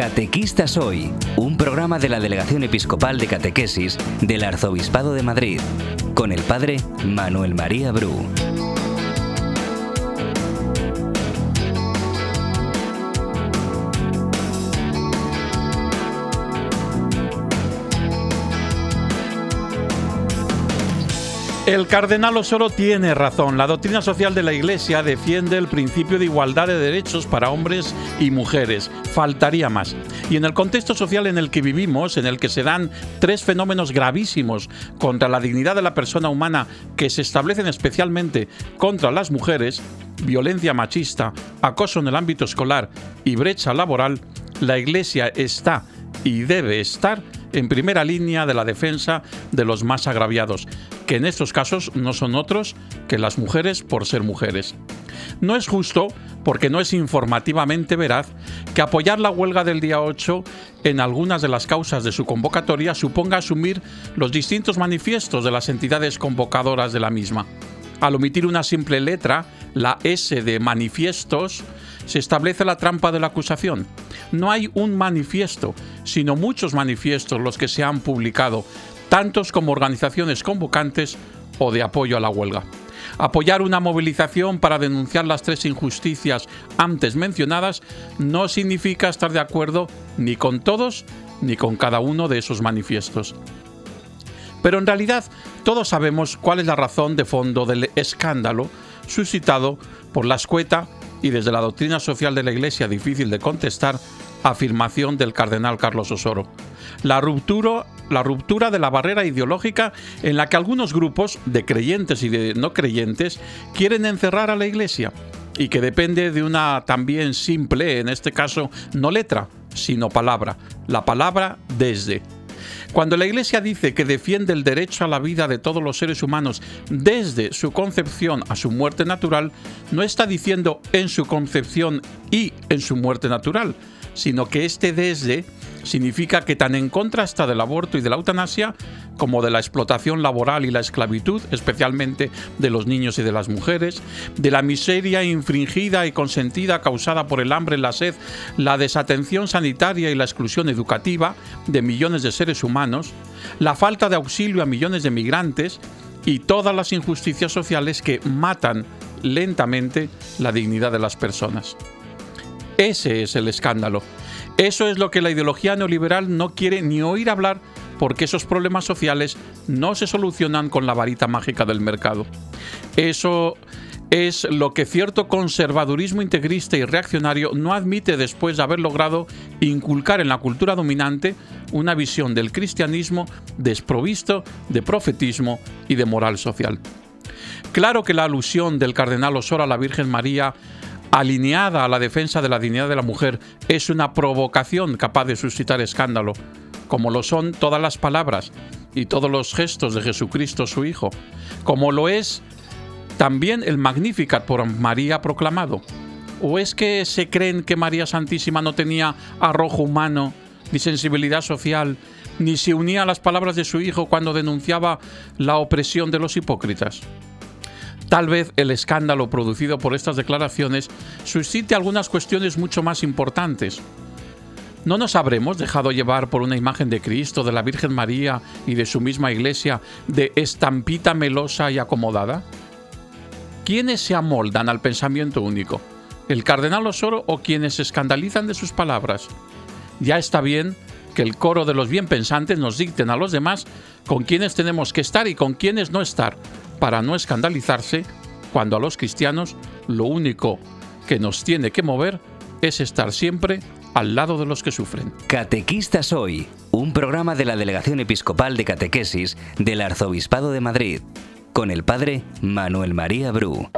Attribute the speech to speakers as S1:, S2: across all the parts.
S1: Catequistas Hoy, un programa de la Delegación Episcopal de Catequesis del Arzobispado de Madrid, con el Padre Manuel María Bru.
S2: El cardenal Osoro tiene razón. La doctrina social de la Iglesia defiende el principio de igualdad de derechos para hombres y mujeres. Faltaría más. Y en el contexto social en el que vivimos, en el que se dan tres fenómenos gravísimos contra la dignidad de la persona humana que se establecen especialmente contra las mujeres, violencia machista, acoso en el ámbito escolar y brecha laboral, la Iglesia está y debe estar en primera línea de la defensa de los más agraviados, que en estos casos no son otros que las mujeres por ser mujeres. No es justo, porque no es informativamente veraz, que apoyar la huelga del día 8 en algunas de las causas de su convocatoria suponga asumir los distintos manifiestos de las entidades convocadoras de la misma. Al omitir una simple letra, la S de manifiestos, se establece la trampa de la acusación. No hay un manifiesto, sino muchos manifiestos los que se han publicado, tantos como organizaciones convocantes o de apoyo a la huelga. Apoyar una movilización para denunciar las tres injusticias antes mencionadas no significa estar de acuerdo ni con todos ni con cada uno de esos manifiestos. Pero en realidad todos sabemos cuál es la razón de fondo del escándalo suscitado por la escueta y desde la doctrina social de la Iglesia difícil de contestar afirmación del cardenal Carlos Osoro. La ruptura, la ruptura de la barrera ideológica en la que algunos grupos de creyentes y de no creyentes quieren encerrar a la Iglesia y que depende de una también simple, en este caso no letra, sino palabra, la palabra desde. Cuando la Iglesia dice que defiende el derecho a la vida de todos los seres humanos desde su concepción a su muerte natural, no está diciendo en su concepción y en su muerte natural, sino que este desde significa que tan en contra está del aborto y de la eutanasia como de la explotación laboral y la esclavitud, especialmente de los niños y de las mujeres, de la miseria infringida y consentida causada por el hambre, la sed, la desatención sanitaria y la exclusión educativa de millones de seres humanos, la falta de auxilio a millones de migrantes y todas las injusticias sociales que matan lentamente la dignidad de las personas. Ese es el escándalo. Eso es lo que la ideología neoliberal no quiere ni oír hablar porque esos problemas sociales no se solucionan con la varita mágica del mercado. Eso es lo que cierto conservadurismo integrista y reaccionario no admite después de haber logrado inculcar en la cultura dominante una visión del cristianismo desprovisto de profetismo y de moral social. Claro que la alusión del cardenal Osora a la Virgen María alineada a la defensa de la dignidad de la mujer es una provocación capaz de suscitar escándalo, como lo son todas las palabras y todos los gestos de Jesucristo su Hijo, como lo es también el Magnificat por María proclamado. ¿O es que se creen que María Santísima no tenía arrojo humano, ni sensibilidad social, ni se unía a las palabras de su Hijo cuando denunciaba la opresión de los hipócritas? Tal vez el escándalo producido por estas declaraciones suscite algunas cuestiones mucho más importantes. ¿No nos habremos dejado llevar por una imagen de Cristo, de la Virgen María y de su misma iglesia, de estampita melosa y acomodada? ¿Quiénes se amoldan al pensamiento único? ¿El cardenal Osoro o quienes se escandalizan de sus palabras? Ya está bien que el coro de los bien pensantes nos dicten a los demás con quienes tenemos que estar y con quienes no estar, para no escandalizarse cuando a los cristianos lo único que nos tiene que mover es estar siempre al lado de los que sufren.
S1: Catequistas Hoy, un programa de la Delegación Episcopal de Catequesis del Arzobispado de Madrid, con el Padre Manuel María Bru.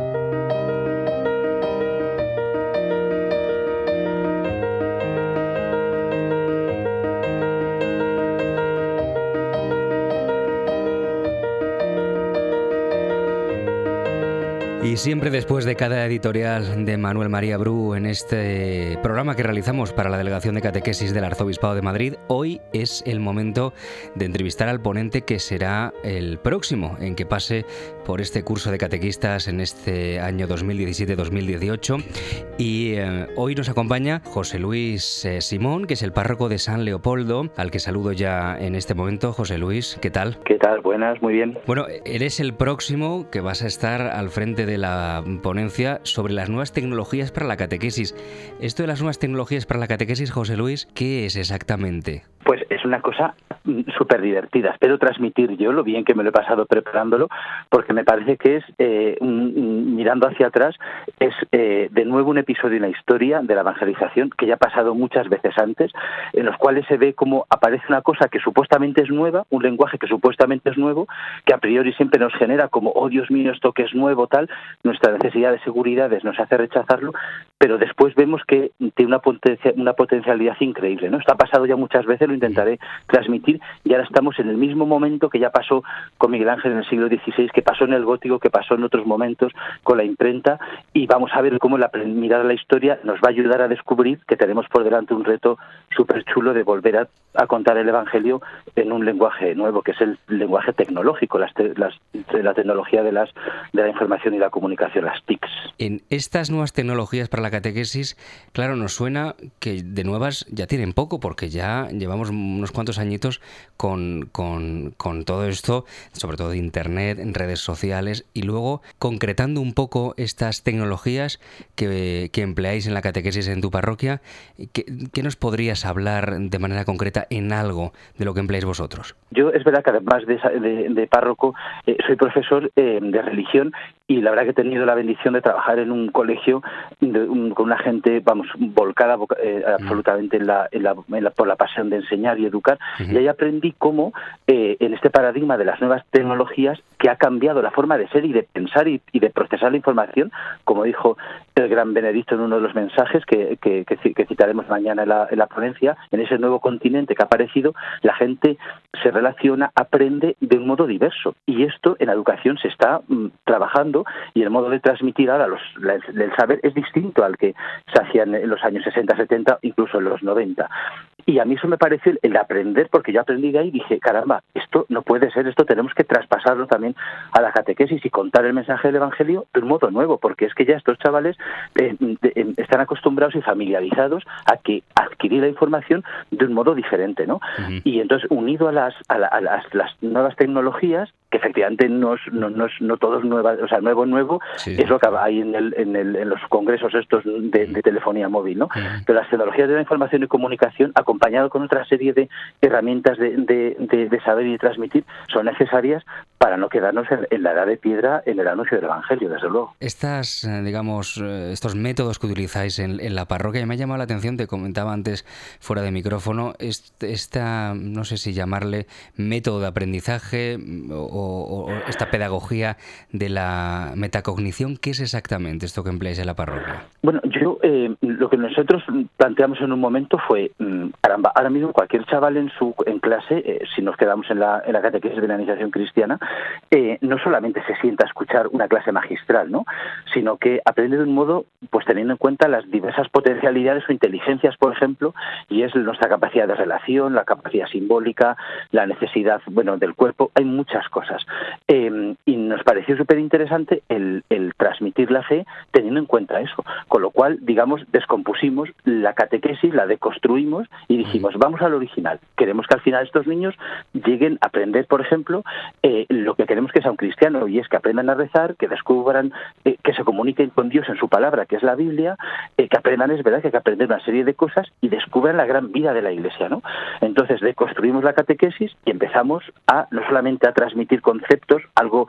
S1: Y siempre después de cada editorial de Manuel María Bru en este programa que realizamos para la Delegación de Catequesis del Arzobispado de Madrid, hoy es el momento de entrevistar al ponente que será el próximo en que pase por este curso de catequistas en este año 2017-2018. Y eh, hoy nos acompaña José Luis eh, Simón, que es el párroco de San Leopoldo, al que saludo ya en este momento. José Luis, ¿qué tal?
S3: ¿Qué tal? Buenas, muy bien.
S1: Bueno, eres el próximo que vas a estar al frente de la ponencia sobre las nuevas tecnologías para la catequesis. Esto de las nuevas tecnologías para la catequesis, José Luis, ¿qué es exactamente?
S3: Pues es una cosa súper divertida. Espero transmitir yo lo bien que me lo he pasado preparándolo, porque me parece que es, eh, mirando hacia atrás, es eh, de nuevo un episodio en la historia de la evangelización que ya ha pasado muchas veces antes, en los cuales se ve cómo aparece una cosa que supuestamente es nueva, un lenguaje que supuestamente es nuevo, que a priori siempre nos genera como, oh Dios mío, esto que es nuevo, tal, nuestra necesidad de seguridades nos hace rechazarlo, pero después vemos que tiene una, potencia, una potencialidad increíble. ¿no? Está pasado ya muchas veces, lo intentaré transmitir, y ahora estamos en el mismo momento que ya pasó con Miguel Ángel en el siglo XVI, que pasó en el gótico, que pasó en otros momentos con la imprenta, y vamos a ver cómo la mirar la historia nos va a ayudar a descubrir que tenemos por delante un reto súper chulo de volver a, contar el Evangelio en un lenguaje nuevo, que es el lenguaje tecnológico, las, la tecnología de, las, de la información y la comunicación, las TICs.
S1: En estas nuevas tecnologías para la catequesis, claro, nos suena que de nuevas ya tienen poco, porque ya llevamos unos cuantos añitos con, con, con todo esto, sobre todo de Internet, en redes sociales, y luego concretando un poco estas tecnologías que, que empleáis en la catequesis en tu parroquia, ¿qué, ¿qué, nos podrías hablar de manera concreta en algo de lo que empleáis vosotros?
S3: Yo es verdad que además de, de, párroco, eh, soy profesor eh, de religión y la verdad que he tenido la bendición de trabajar en un colegio con una gente, vamos, volcada eh, absolutamente en la, en la, por la pasión de enseñar y educar. Y ahí aprendí cómo eh, en este paradigma de las nuevas tecnologías que ha cambiado la forma de ser y de pensar y, de procesar la información, como dijo el gran Benedicto en uno de los mensajes que, que, citaremos mañana en la, en la ponencia, en ese nuevo continente que ha aparecido, la gente se relaciona, aprende de un modo diverso. Y esto en la educación se está mm, trabajando y el modo de transmitir ahora los, el saber es distinto al que se hacía en los años 60, 70, incluso en los 90. Y a mí eso me parece el aprender, porque yo aprendí de ahí y dije, caramba, esto no puede ser, esto tenemos que traspasarlo también a la catequesis y contar el mensaje del Evangelio de un modo nuevo, porque es que ya estos chavales eh, em, están acostumbrados y familiarizados a que adquirir la información de un modo diferente, ¿no? Y entonces, unido a las, a, las, nuevas tecnologías, que efectivamente no, no, no, no todo es nueva, o sea, nuevo, nuevo, es lo que hay en, el, en, el, en los congresos estos de, telefonía móvil, ¿no? Pero las tecnologías de la información y comunicación, acompañado con otra serie de herramientas de, de, saber y de transmitir, son necesarias para no quedarnos en, la edad de piedra en el anuncio del Evangelio, desde luego.
S1: Estas, eh, digamos, eh, estos métodos que utilizáis en, la parroquia, me ha llamado la atención, te comentaba antes fuera de micrófono, esta, no sé si llamarle método de aprendizaje mm, esta pedagogía de la metacognición, ¿qué es exactamente esto que empleáis en la parroquia?
S3: Bueno, yo eh, lo que nosotros planteamos en un momento fue, mm, caramba, ahora mismo cualquier chaval en su en clase, eh, si nos quedamos en la, en catequesis de la iniciación cristiana, eh, no solamente se sienta a escuchar una clase magistral, ¿no? sino que aprende de un modo, pues teniendo en cuenta las diversas potencialidades o inteligencias, por ejemplo, y es nuestra capacidad de relación, la capacidad simbólica, la necesidad, bueno, del cuerpo, hay muchas cosas. Y nos pareció súper interesante el, el transmitir la fe teniendo en cuenta eso, con lo cual, digamos, descompusimos la catequesis, la deconstruimos y dijimos, vamos al original. Queremos que al final estos niños lleguen a aprender, por ejemplo, eh, lo que queremos que sea un cristiano, y es que aprendan a rezar, que descubran, eh, que se comuniquen con Dios en su palabra, que es la Biblia, eh, que aprendan, es verdad, que hay que aprender una serie de cosas y descubran la gran vida de la Iglesia, ¿no? Entonces, deconstruimos la catequesis y empezamos a, no solamente a transmitir conceptos, algo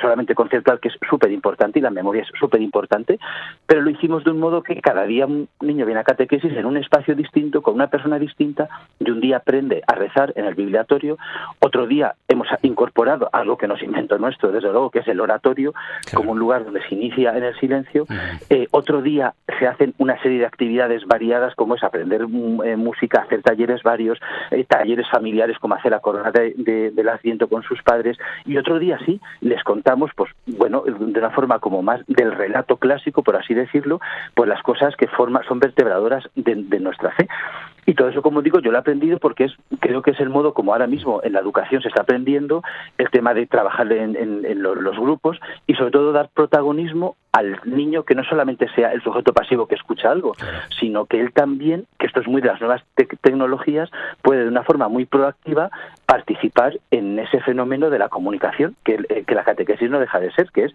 S3: solamente conceptual que es súper importante y la memoria es súper importante, pero lo hicimos de un modo que cada día un niño viene a catequesis en un espacio distinto, con una persona distinta, y un día aprende a rezar en el bibliatorio, otro día hemos incorporado algo que nos inventó nuestro, desde luego, que es el oratorio, como un lugar donde se inicia en el silencio, eh, otro día se hacen una serie de actividades variadas, como es aprender mm, eh, música, hacer talleres varios, eh, talleres familiares, como hacer la corona de, del asiento con sus padres, y otro día sí les contamos, pues bueno, de una forma como más del relato clásico, por así decirlo, pues las cosas que forman, son vertebradoras de, nuestra fe. Y todo eso, como digo, yo lo he aprendido porque es, creo que es el modo como ahora mismo en la educación se está aprendiendo el tema de trabajar en, los, grupos y sobre todo dar protagonismo al niño que no solamente sea el sujeto pasivo que escucha algo, sino que él también, que esto es muy de las nuevas tecnologías, puede de una forma muy proactiva participar en ese fenómeno de la comunicación, que, eh, que la catequesis no deja de ser, que es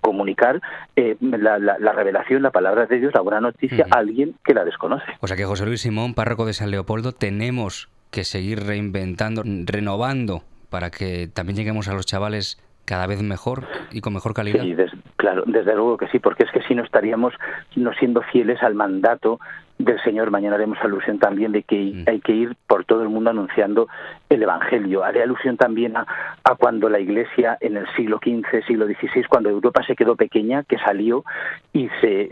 S3: comunicar eh, la, revelación, la palabra de Dios, la buena noticia a alguien que la desconoce.
S1: O sea que José Luis Simón, párroco de San Leopoldo, tenemos que seguir reinventando, renovando para que también lleguemos a los chavales cada vez mejor y con mejor calidad.
S3: Sí, claro, desde luego que sí, porque es que si no estaríamos no siendo fieles al mandato del Señor. Mañana haremos alusión también de que mm. hay que ir por todo el mundo anunciando el Evangelio. Haré alusión también a, cuando la Iglesia en el siglo XV, siglo XVI, cuando Europa se quedó pequeña, que salió y se,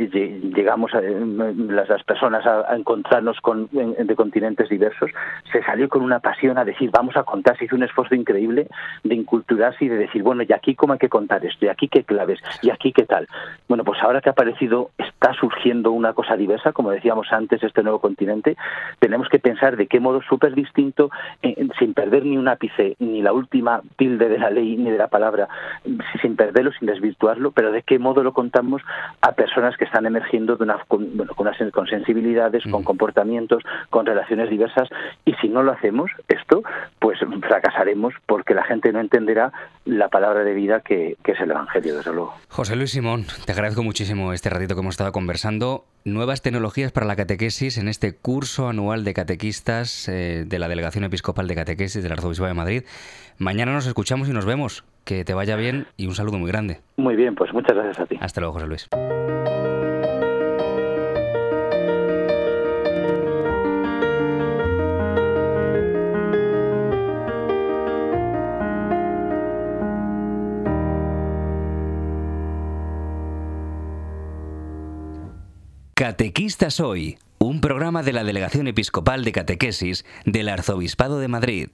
S3: llegamos a, las, personas a, encontrarnos con, de continentes diversos, se salió con una pasión a decir, vamos a contar, se hizo un esfuerzo increíble de inculturarse y de decir, bueno, y aquí cómo hay que contar esto, y aquí qué claves, y aquí qué tal. Bueno, pues ahora que ha aparecido, está surgiendo una cosa diversa, como decíamos antes este nuevo continente, tenemos que pensar de qué modo súper distinto, eh, sin perder ni un ápice, ni la última tilde de la ley, ni de la palabra, sin perderlo, sin desvirtuarlo, pero de qué modo lo contamos a personas que están emergiendo de una, con, bueno, con, con sensibilidades, con mm. comportamientos, con relaciones diversas, y si no lo hacemos, esto, pues fracasaremos porque la gente no entenderá la palabra de vida que, que es el Evangelio, desde luego.
S1: José Luis Simón, te agradezco muchísimo este ratito que hemos estado conversando nuevas tecnologías para la catequesis en este curso anual de catequistas eh, de la Delegación Episcopal de Catequesis del Arzobispo de Madrid. Mañana nos escuchamos y nos vemos. Que te vaya bien y un saludo muy grande.
S3: Muy bien, pues muchas gracias a ti.
S1: Hasta luego, José Luis. Catequistas Hoy, un programa de la Delegación Episcopal de Catequesis del Arzobispado de Madrid.